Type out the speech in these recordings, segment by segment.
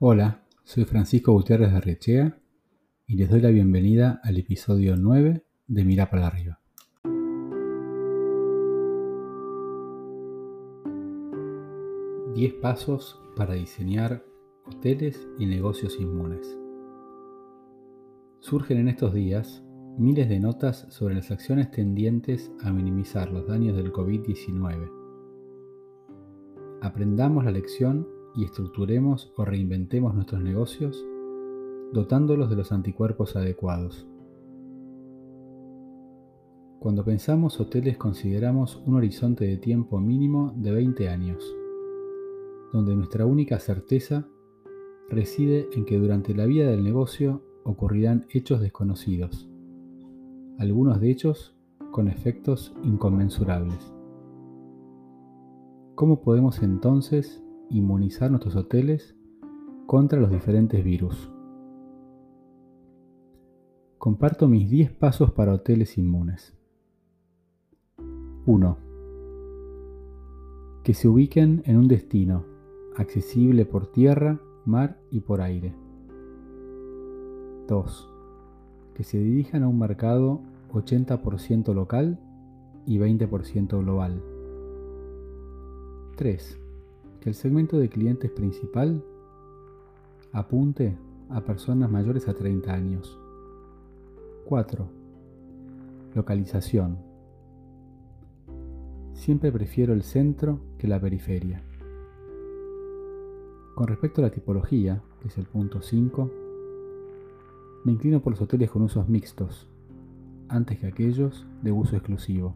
Hola, soy Francisco Gutiérrez de Rechea y les doy la bienvenida al episodio 9 de Mirá para arriba. Diez pasos para diseñar hoteles y negocios inmunes. Surgen en estos días miles de notas sobre las acciones tendientes a minimizar los daños del COVID-19. Aprendamos la lección y estructuremos o reinventemos nuestros negocios dotándolos de los anticuerpos adecuados. Cuando pensamos hoteles consideramos un horizonte de tiempo mínimo de 20 años, donde nuestra única certeza reside en que durante la vida del negocio ocurrirán hechos desconocidos, algunos de ellos con efectos inconmensurables. ¿Cómo podemos entonces inmunizar nuestros hoteles contra los diferentes virus. Comparto mis 10 pasos para hoteles inmunes. 1. Que se ubiquen en un destino accesible por tierra, mar y por aire. 2. Que se dirijan a un mercado 80% local y 20% global. 3 que el segmento de clientes principal apunte a personas mayores a 30 años. 4. Localización. Siempre prefiero el centro que la periferia. Con respecto a la tipología, que es el punto 5, me inclino por los hoteles con usos mixtos, antes que aquellos de uso exclusivo.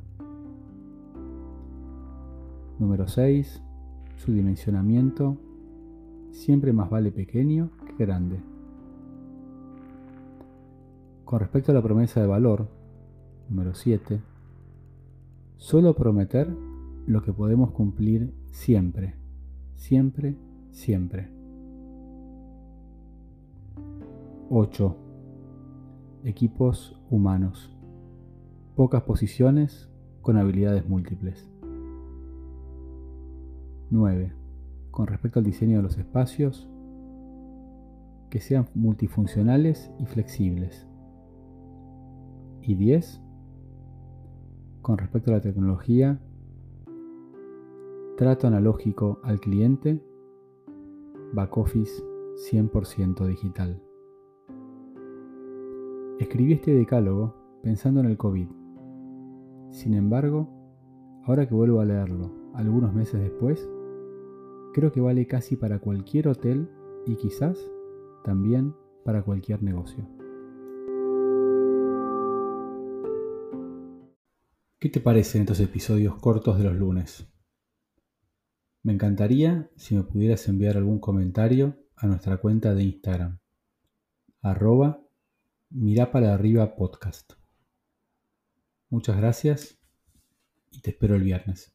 Número 6 su dimensionamiento siempre más vale pequeño que grande. Con respecto a la promesa de valor, número 7, solo prometer lo que podemos cumplir siempre, siempre, siempre. 8. Equipos humanos. Pocas posiciones con habilidades múltiples. 9. Con respecto al diseño de los espacios, que sean multifuncionales y flexibles. Y 10. Con respecto a la tecnología, trato analógico al cliente, back office 100% digital. Escribí este decálogo pensando en el COVID. Sin embargo, ahora que vuelvo a leerlo algunos meses después, creo que vale casi para cualquier hotel y quizás también para cualquier negocio. ¿Qué te parecen estos episodios cortos de los lunes? Me encantaría si me pudieras enviar algún comentario a nuestra cuenta de Instagram, arroba mira para arriba podcast. Muchas gracias y te espero el viernes.